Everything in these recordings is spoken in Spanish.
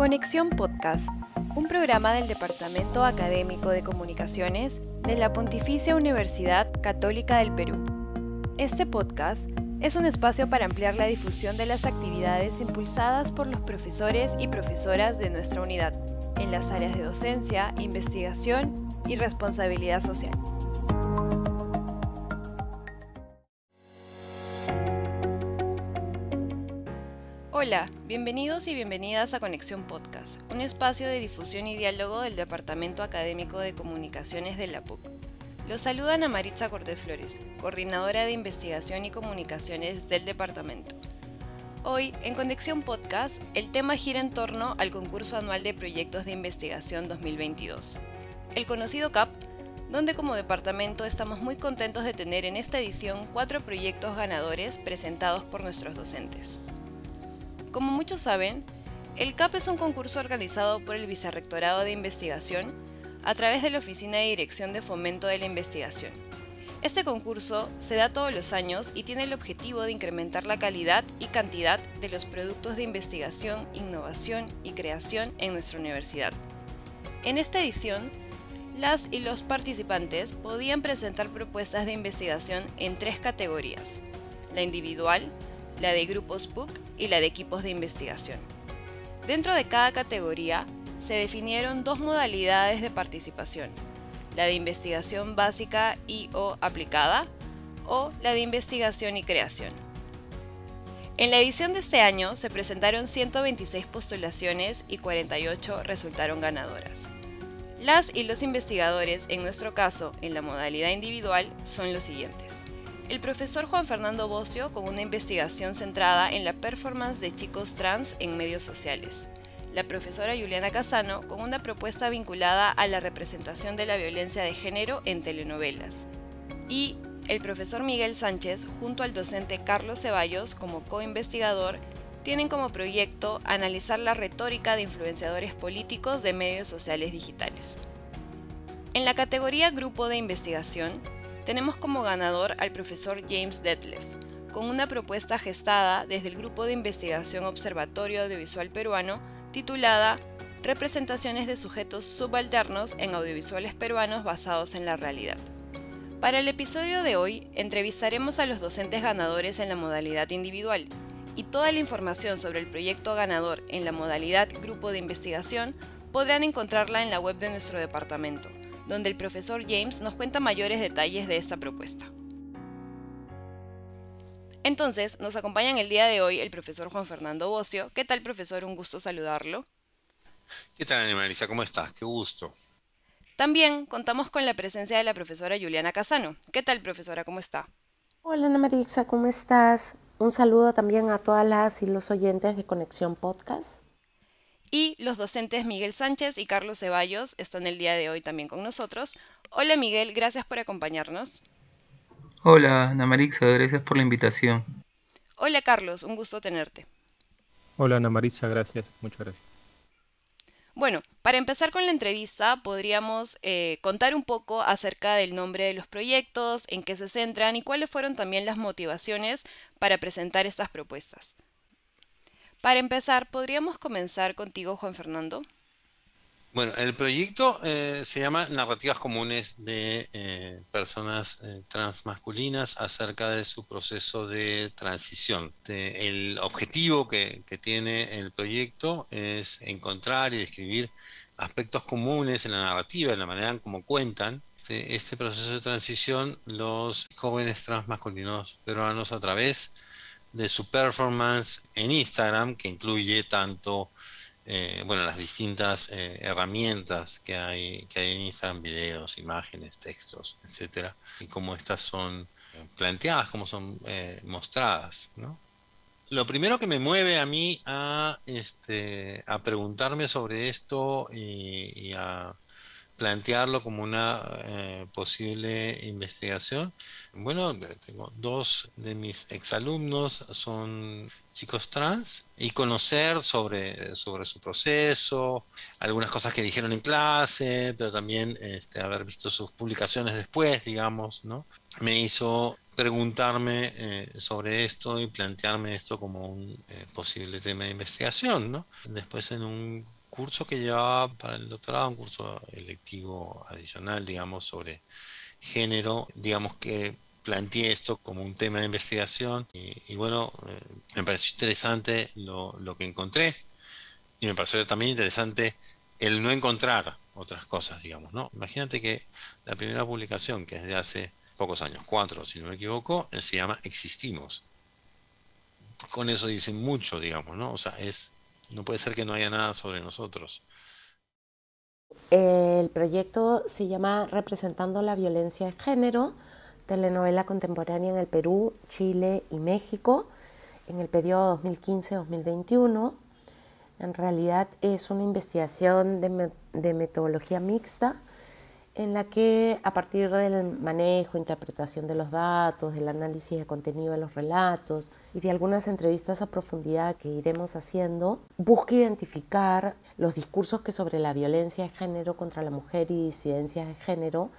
Conexión Podcast, un programa del Departamento Académico de Comunicaciones de la Pontificia Universidad Católica del Perú. Este podcast es un espacio para ampliar la difusión de las actividades impulsadas por los profesores y profesoras de nuestra unidad en las áreas de docencia, investigación y responsabilidad social. Hola, bienvenidos y bienvenidas a Conexión Podcast, un espacio de difusión y diálogo del Departamento Académico de Comunicaciones de la PUC. Los saludan a Maritza Cortés Flores, coordinadora de investigación y comunicaciones del departamento. Hoy, en Conexión Podcast, el tema gira en torno al concurso anual de proyectos de investigación 2022, el conocido CAP, donde como departamento estamos muy contentos de tener en esta edición cuatro proyectos ganadores presentados por nuestros docentes. Como muchos saben, el CAP es un concurso organizado por el Vicerrectorado de Investigación a través de la Oficina de Dirección de Fomento de la Investigación. Este concurso se da todos los años y tiene el objetivo de incrementar la calidad y cantidad de los productos de investigación, innovación y creación en nuestra universidad. En esta edición, las y los participantes podían presentar propuestas de investigación en tres categorías, la individual, la de grupos PUC y la de equipos de investigación. Dentro de cada categoría se definieron dos modalidades de participación, la de investigación básica y o aplicada o la de investigación y creación. En la edición de este año se presentaron 126 postulaciones y 48 resultaron ganadoras. Las y los investigadores, en nuestro caso en la modalidad individual, son los siguientes el profesor Juan Fernando Bocio con una investigación centrada en la performance de chicos trans en medios sociales. La profesora Juliana Casano con una propuesta vinculada a la representación de la violencia de género en telenovelas. Y el profesor Miguel Sánchez junto al docente Carlos Ceballos como co-investigador tienen como proyecto analizar la retórica de influenciadores políticos de medios sociales digitales. En la categoría Grupo de Investigación, tenemos como ganador al profesor James Detlef, con una propuesta gestada desde el Grupo de Investigación Observatorio Audiovisual Peruano titulada Representaciones de sujetos subalternos en audiovisuales peruanos basados en la realidad. Para el episodio de hoy, entrevistaremos a los docentes ganadores en la modalidad individual y toda la información sobre el proyecto ganador en la modalidad grupo de investigación podrán encontrarla en la web de nuestro departamento donde el profesor James nos cuenta mayores detalles de esta propuesta. Entonces, nos acompaña en el día de hoy el profesor Juan Fernando Bocio. ¿Qué tal, profesor? Un gusto saludarlo. ¿Qué tal, Ana Marisa? ¿Cómo estás? Qué gusto. También contamos con la presencia de la profesora Juliana Casano. ¿Qué tal, profesora? ¿Cómo está? Hola, Ana Marisa, ¿cómo estás? Un saludo también a todas las y los oyentes de Conexión Podcast. Y los docentes Miguel Sánchez y Carlos Ceballos están el día de hoy también con nosotros. Hola Miguel, gracias por acompañarnos. Hola Ana Marisa, gracias por la invitación. Hola Carlos, un gusto tenerte. Hola Ana Marisa, gracias, muchas gracias. Bueno, para empezar con la entrevista, podríamos eh, contar un poco acerca del nombre de los proyectos, en qué se centran y cuáles fueron también las motivaciones para presentar estas propuestas. Para empezar, ¿podríamos comenzar contigo, Juan Fernando? Bueno, el proyecto eh, se llama Narrativas Comunes de eh, Personas eh, Transmasculinas acerca de su proceso de transición. el objetivo que, tiene el proyecto es encontrar y describir aspectos comunes en la narrativa, en la manera en cómo cuentan este, este proceso de transición los jóvenes transmasculinos peruanos a través de su performance en Instagram, que incluye tanto eh, bueno, las distintas eh, herramientas que hay, que hay en Instagram, videos, imágenes, textos, etcétera, y cómo estas son planteadas, cómo son eh, mostradas. ¿no? Lo primero que me mueve a mí a, este, a preguntarme sobre esto y a plantearlo como una eh, posible investigación. Bueno, tengo dos de mis exalumnos son chicos trans y conocer sobre, sobre su proceso, algunas cosas que dijeron en clase, pero también este, haber visto sus publicaciones después, digamos, ¿no? me hizo preguntarme eh, sobre esto y plantearme esto como un eh, posible tema de investigación, ¿no? Después en un curso que llevaba para el doctorado, un curso electivo adicional, digamos, sobre género, digamos que planteé esto como un tema de investigación y, bueno, eh, me pareció interesante lo, lo, que encontré y me pareció también interesante el no encontrar otras cosas, digamos, ¿no? Imagínate que la primera publicación, que es de hace pocos años, cuatro si no me equivoco, se llama Existimos. Con eso dicen mucho, digamos, ¿no? O sea, es, no puede ser que no haya nada sobre nosotros. El proyecto se llama Representando la Violencia de Género, telenovela contemporánea en el Perú, Chile y México en el periodo 2015-2021. En realidad es una investigación de, de metodología mixta en la que a partir del manejo, interpretación de los datos, del análisis de contenido de los relatos y de algunas entrevistas a profundidad que iremos haciendo, busca identificar los discursos que sobre la violencia de género contra la mujer y disidencias de género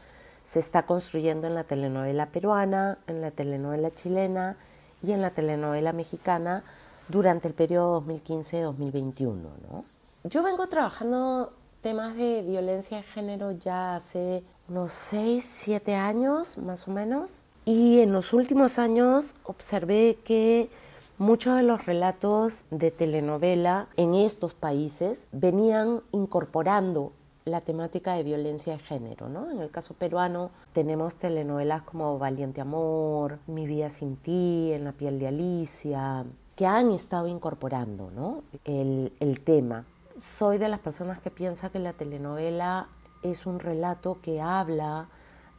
se está construyendo en la telenovela peruana, en la telenovela chilena y en la telenovela mexicana durante el periodo 2015-2021. ¿no? Yo vengo trabajando temas de violencia de género ya hace unos 6, 7 años más o menos. Y en los últimos años observé que muchos de los relatos de telenovela en estos países venían incorporando la temática de violencia de género, ¿no? En el caso peruano tenemos telenovelas como Valiente Amor, Mi vida sin ti, En la piel de Alicia, que han estado incorporando, ¿no? El, el tema soy de las personas que piensa que la telenovela es un relato que habla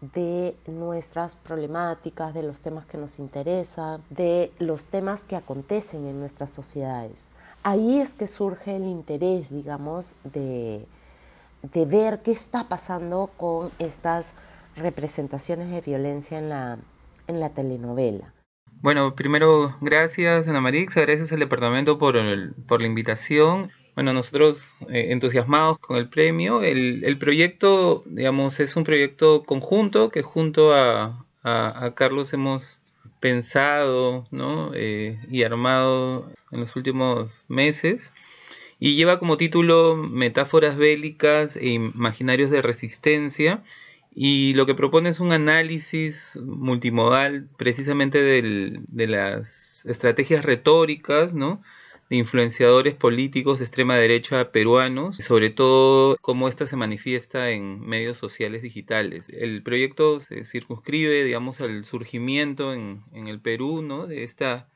de nuestras problemáticas, de los temas que nos interesan, de los temas que acontecen en nuestras sociedades. Ahí es que surge el interés, digamos, de, de ver qué está pasando con estas representaciones de violencia en la, en la telenovela. Bueno, primero, gracias Ana Marix, gracias al departamento por, por la invitación. Bueno, nosotros eh, entusiasmados con el premio. El, proyecto, digamos, es un proyecto conjunto que junto a, Carlos hemos pensado eh, y armado en los últimos meses. Y lleva como título Metáforas bélicas e imaginarios de resistencia. Y lo que propone es un análisis multimodal precisamente de las estrategias retóricas, ¿no? Influenciadores políticos de extrema derecha peruanos, sobre todo cómo esta se manifiesta en medios sociales digitales. El proyecto se circunscribe, digamos, al surgimiento en, en el Perú, ¿no? De esta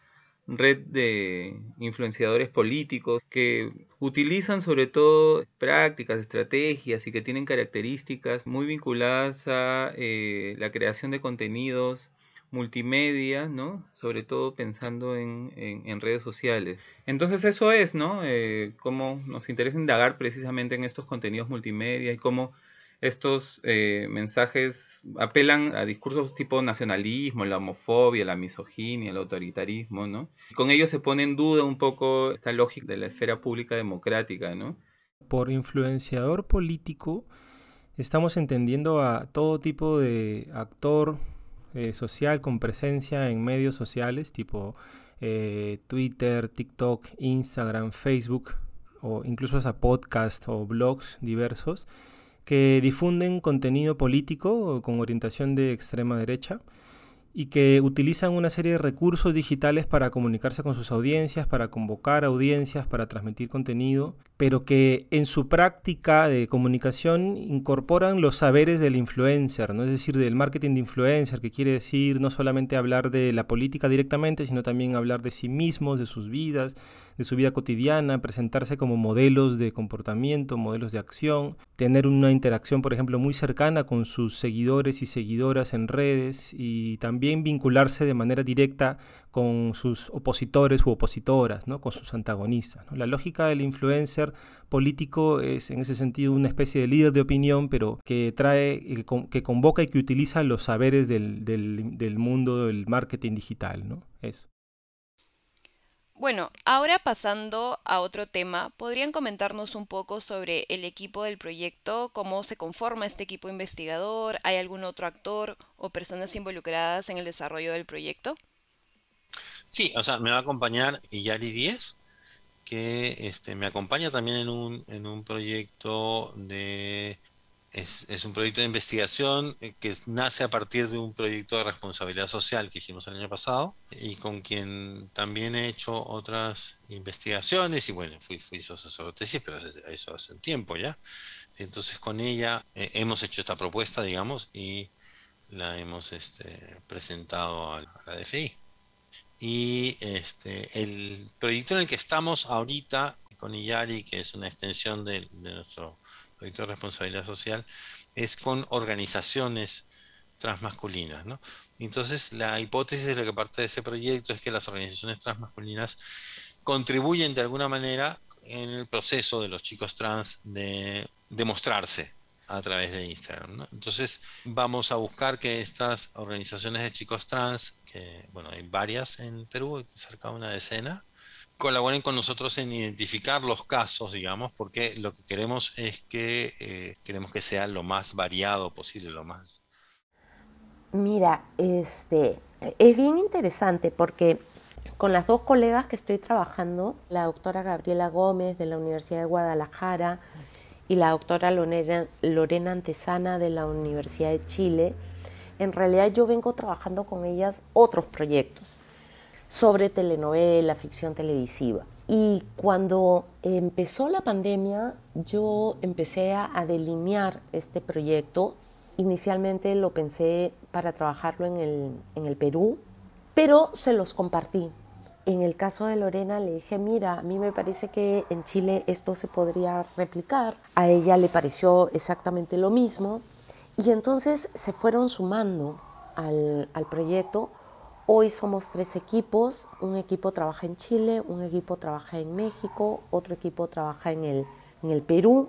red de influenciadores políticos que utilizan sobre todo prácticas, estrategias y que tienen características muy vinculadas a eh, la creación de contenidos multimedia, ¿no? Sobre todo pensando en, en, redes sociales. Entonces eso es, ¿no? Eh, cómo nos interesa indagar precisamente en estos contenidos multimedia y cómo estos eh, mensajes apelan a discursos tipo nacionalismo, la homofobia, la misoginia, el autoritarismo, ¿no? con ello se pone en duda un poco esta lógica de la esfera pública democrática, ¿no? Por influenciador político estamos entendiendo a todo tipo de actor, eh, social con presencia en medios sociales tipo eh, Twitter, TikTok, Instagram, Facebook o incluso hasta podcast o blogs diversos que difunden contenido político con orientación de extrema derecha y que utilizan una serie de recursos digitales para comunicarse con sus audiencias, para convocar audiencias, para transmitir contenido, pero que en su práctica de comunicación incorporan los saberes del influencer, ¿no? es decir, del marketing de influencer, que quiere decir no solamente hablar de la política directamente, sino también hablar de sí mismos, de sus vidas, de su vida cotidiana, presentarse como modelos de comportamiento, modelos de acción, tener una interacción, por ejemplo, muy cercana con sus seguidores y seguidoras en redes y también vincularse de manera directa con sus opositores u opositoras, ¿no? con sus antagonistas. La lógica del influencer político es en ese sentido una especie de líder de opinión, pero que trae, eh, que convoca y que utiliza los saberes del, del, mundo del marketing digital. ¿no? Eso. Bueno, ahora pasando a otro tema, ¿podrían comentarnos un poco sobre el equipo del proyecto? ¿Cómo se conforma este equipo investigador? ¿Hay algún otro actor o personas involucradas en el desarrollo del proyecto? Sí, o sea, me va a acompañar Iyari Díez, que este, me acompaña también en un, en un proyecto de es, un proyecto de investigación eh, que nace a partir de un proyecto de responsabilidad social que hicimos el año pasado y con quien también he hecho otras investigaciones y bueno, fui, fui asesor de tesis, pero eso hace un tiempo ya. Entonces con ella eh, hemos hecho esta propuesta, digamos, y la hemos este, presentado a la DFI. Y este, el proyecto en el que estamos ahorita con IARI, que es una extensión de nuestro proyecto de responsabilidad social, es con organizaciones transmasculinas. ¿no? Entonces, la hipótesis de lo que parte de ese proyecto es que las organizaciones transmasculinas contribuyen de alguna manera en el proceso de los chicos trans de demostrarse a través de Instagram. Entonces vamos a buscar que estas organizaciones de chicos trans, que bueno, hay varias en Perú, cerca de una decena, colaboren con nosotros en identificar los casos, digamos, porque lo que queremos es que eh, queremos que sea lo más variado posible, lo más. Mira, este es bien interesante porque con las dos colegas que estoy trabajando, la doctora Gabriela Gómez de la Universidad de Guadalajara y la doctora Lorena, Lorena Antesana de la Universidad de Chile, en realidad yo vengo trabajando con ellas otros proyectos sobre telenovela, ficción televisiva. Y cuando empezó la pandemia, yo empecé a delinear este proyecto. Inicialmente lo pensé para trabajarlo en el, en el Perú, pero se los compartí. En el caso de Lorena le dije, mira, a mí me parece que en Chile esto se podría replicar. A ella le pareció exactamente lo mismo. Y entonces se fueron sumando al, al proyecto Hoy somos tres equipos, un equipo trabaja en Chile, un equipo trabaja en México, otro equipo trabaja en el, en el Perú.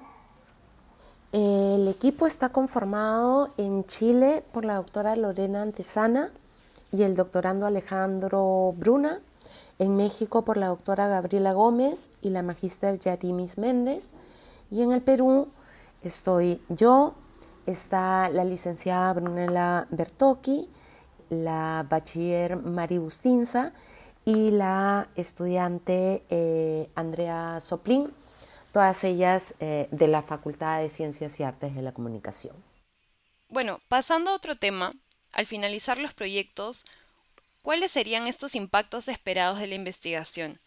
El equipo está conformado en Chile por la doctora Lorena Antesana y el doctorando Alejandro Bruna, en México por la doctora Gabriela Gómez y la magíster Yarimis Méndez, y en el Perú estoy yo, está la licenciada Brunella Bertocchi, la bachiller Mari Bustinza y la estudiante eh, Andrea Soplín, todas ellas eh, de la Facultad de Ciencias y Artes de la Comunicación. Bueno, pasando a otro tema, al finalizar los proyectos, ¿cuáles serían estos impactos esperados de la investigación?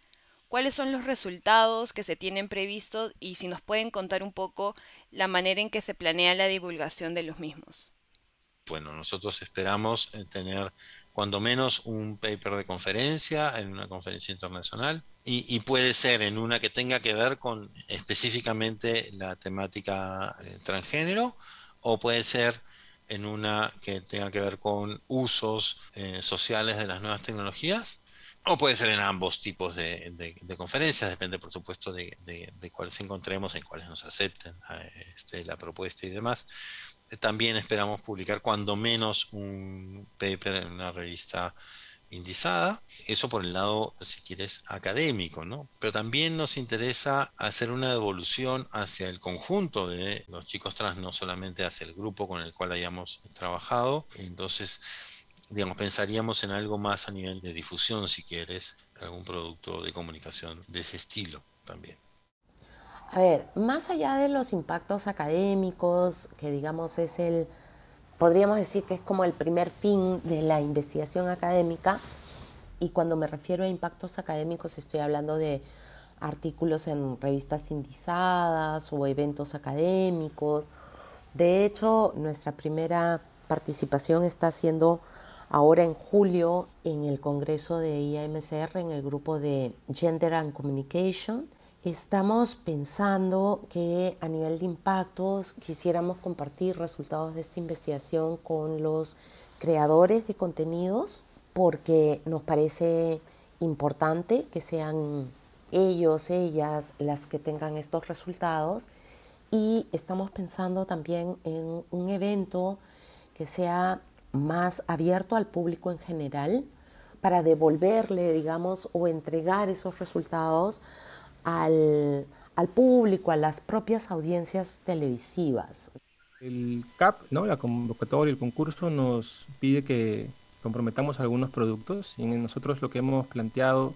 ¿Cuáles son los resultados que se tienen previstos y si nos pueden contar un poco la manera en que se planea la divulgación de los mismos? Bueno, nosotros esperamos eh, tener cuando menos un paper de conferencia en una conferencia internacional y, puede ser en una que tenga que ver con específicamente la temática eh, transgénero o puede ser en una que tenga que ver con usos eh, sociales de las nuevas tecnologías o puede ser en ambos tipos de, conferencias, depende por supuesto de, cuáles encontremos, en cuáles nos acepten este, la propuesta y demás también esperamos publicar cuando menos un paper en una revista indizada. Eso por el lado, si quieres, académico, ¿no? Pero también nos interesa hacer una evolución hacia el conjunto de los chicos trans, no solamente hacia el grupo con el cual hayamos trabajado. Entonces, digamos, pensaríamos en algo más a nivel de difusión, si quieres, algún producto de comunicación de ese estilo también. A ver, más allá de los impactos académicos, que digamos es el, podríamos decir que es como el primer fin de la investigación académica, y cuando me refiero a impactos académicos estoy hablando de artículos en revistas indizadas o eventos académicos. De hecho, nuestra primera participación está siendo ahora en julio en el Congreso de IAMCR, en el grupo de Gender and Communication Estamos pensando que a nivel de impactos quisiéramos compartir resultados de esta investigación con los creadores de contenidos porque nos parece importante que sean ellos, ellas las que tengan estos resultados. Y estamos pensando también en un evento que sea más abierto al público en general para devolverle, digamos, o entregar esos resultados al, al público, a las propias audiencias televisivas. El CAP, ¿no? la convocatoria, el concurso nos pide que comprometamos algunos productos y nosotros lo que hemos planteado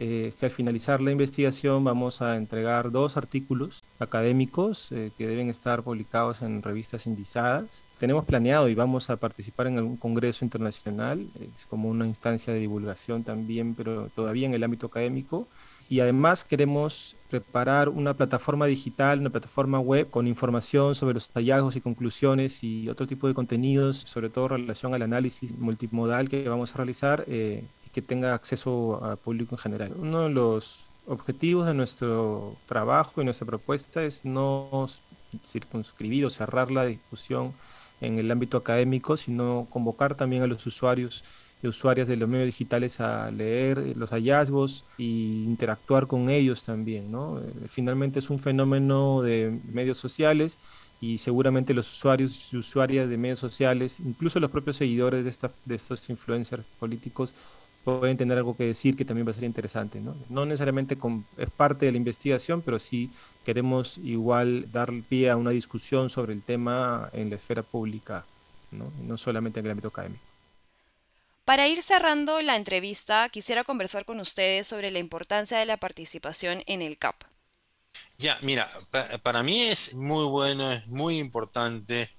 eh, que al finalizar la investigación vamos a entregar dos artículos académicos eh, que deben estar publicados en revistas indizadas. Tenemos planeado y vamos a participar en algún congreso internacional, es como una instancia de divulgación también, pero todavía en el ámbito académico. Y además queremos preparar una plataforma digital, una plataforma web con información sobre los hallazgos y conclusiones y otro tipo de contenidos, sobre todo en relación al análisis multimodal que vamos a realizar eh, que tenga acceso al público en general. Uno de los objetivos de nuestro trabajo y nuestra propuesta es no circunscribir o cerrar la discusión en el ámbito académico, sino convocar también a los usuarios y usuarias de los medios digitales a leer los hallazgos e interactuar con ellos también. ¿no? Eh, finalmente es un fenómeno de medios sociales y seguramente los usuarios y usuarias de medios sociales, incluso los propios seguidores de, esta, de estos influencers políticos, pueden tener algo que decir que también va a ser interesante. No, no necesariamente es parte de la investigación, pero sí queremos igual dar pie a una discusión sobre el tema en la esfera pública, no, no solamente en el ámbito académico. Para ir cerrando la entrevista, quisiera conversar con ustedes sobre la importancia de la participación en el CAP. Ya, mira, para mí es muy bueno, es muy importante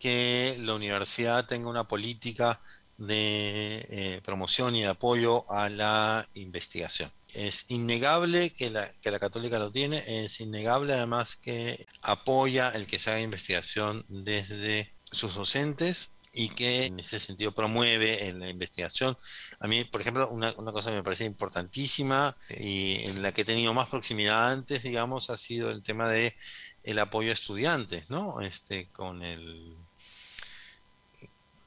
que la universidad tenga una política de eh, promoción y de apoyo a la investigación. Es innegable que la, que la católica lo tiene, es innegable además que apoya el que se haga investigación desde sus docentes y que en ese sentido promueve en la investigación. A mí, por ejemplo, una, una, cosa que me parece importantísima y en la que he tenido más proximidad antes, digamos, ha sido el tema de el apoyo a estudiantes, ¿no? Este, con el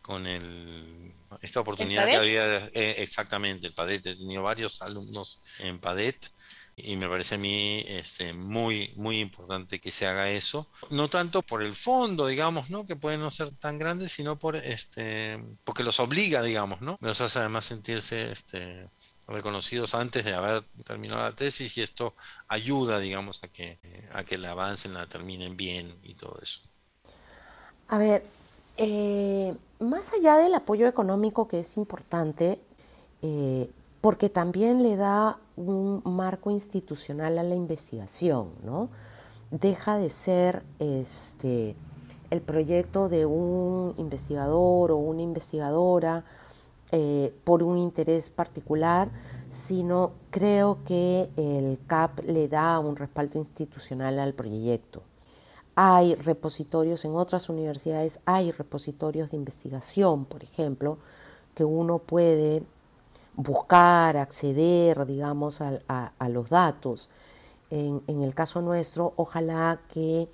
con el, esta oportunidad que había, eh, exactamente, el PADET, he tenido varios alumnos en PADET y me parece a mí este, muy, muy importante que se haga eso. No tanto por el fondo, digamos, ¿no? Que pueden no ser tan grandes, sino por este, porque los obliga, digamos, ¿no? Los hace además sentirse este, reconocidos antes de haber terminado la tesis y esto ayuda, digamos, a que, a que la avancen, la terminen bien y todo eso. A ver, eh, más allá del apoyo económico que es importante, eh, porque también le da un marco institucional a la investigación, ¿no? Deja de ser este, el proyecto de un investigador o una investigadora eh, por un interés particular, sino creo que el CAP le da un respaldo institucional al proyecto. Hay repositorios en otras universidades, hay repositorios de investigación, por ejemplo, que uno puede buscar, acceder, digamos, a, los datos. En, el caso nuestro, ojalá que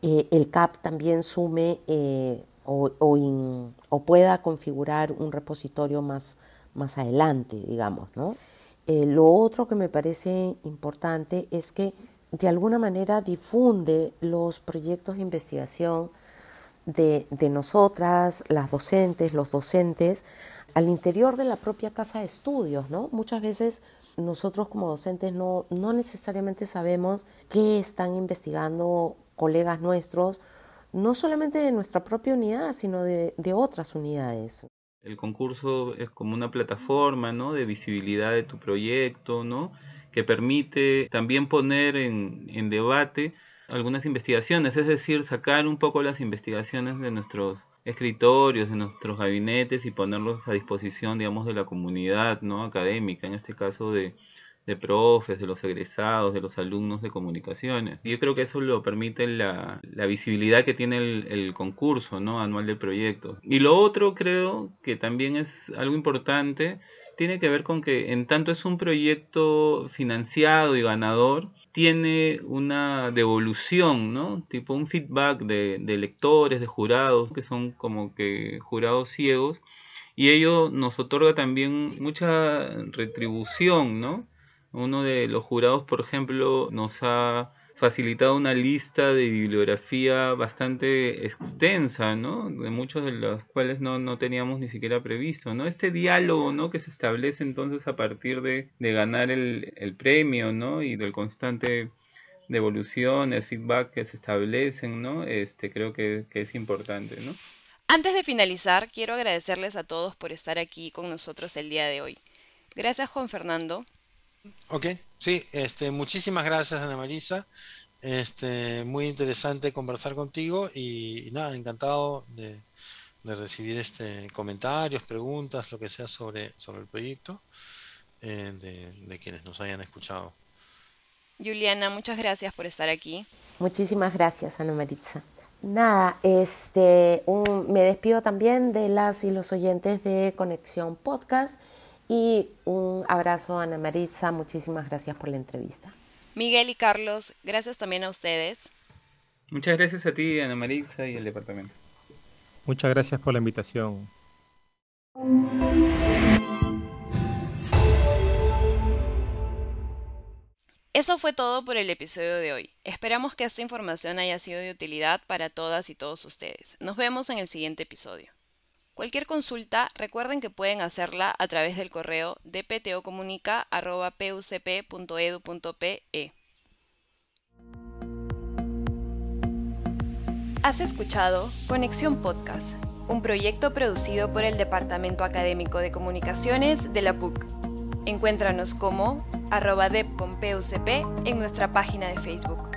eh, el CAP también sume eh, o, pueda configurar un repositorio más, más adelante, digamos. ¿no? Eh, lo otro que me parece importante es que de alguna manera difunde los proyectos de investigación de, nosotras, las docentes, los docentes, al interior de la propia casa de estudios, ¿no? Muchas veces nosotros como docentes no, no necesariamente sabemos qué están investigando colegas nuestros, no solamente de nuestra propia unidad, sino de, de otras unidades. El concurso es como una plataforma, ¿no? De visibilidad de tu proyecto, ¿no? que permite también poner en, debate algunas investigaciones, es decir, sacar un poco las investigaciones de nuestros escritorios, de nuestros gabinetes y ponerlos a disposición, digamos, de la comunidad no académica, en este caso de, de profes, de los egresados, de los alumnos de comunicaciones. Yo creo que eso lo permite la, la visibilidad que tiene el, el, concurso ¿no? anual de proyectos. Y lo otro creo que también es algo importante tiene que ver con que en tanto es un proyecto financiado y ganador, tiene una devolución, ¿no? Tipo un feedback de, lectores, de jurados, que son como que jurados ciegos, y ello nos otorga también mucha retribución, ¿no? Uno de los jurados, por ejemplo, nos ha facilitado una lista de bibliografía bastante extensa, ¿no? De muchos de los cuales no, no teníamos ni siquiera previsto, ¿no? Este diálogo, ¿no? Que se establece entonces a partir de, de ganar el, el, premio, ¿no? Y del constante devoluciones, feedback que se establecen, ¿no? Este, creo que, que es importante, ¿no? Antes de finalizar, quiero agradecerles a todos por estar aquí con nosotros el día de hoy. Gracias, Juan Fernando. Ok, sí, este, muchísimas gracias Ana Marisa. Este, muy interesante conversar contigo y, nada, encantado de, recibir este comentarios, preguntas, lo que sea sobre, sobre el proyecto eh, de, quienes nos hayan escuchado. Juliana, muchas gracias por estar aquí. Muchísimas gracias, Ana Maritza. Nada, este, me despido también de las y los oyentes de Conexión Podcast y un abrazo a Ana Maritza, muchísimas gracias por la entrevista. Miguel y Carlos, gracias también a ustedes. Muchas gracias a ti, Ana Maritza y el departamento. Muchas gracias por la invitación. Eso fue todo por el episodio de hoy. Esperamos que esta información haya sido de utilidad para todas y todos ustedes. Nos vemos en el siguiente episodio. Cualquier consulta, recuerden que pueden hacerla a través del correo dptocomunica.pucp.edu.pe. Has escuchado Conexión Podcast, un proyecto producido por el Departamento Académico de Comunicaciones de la PUC. Encuéntranos como arroba en nuestra página de Facebook.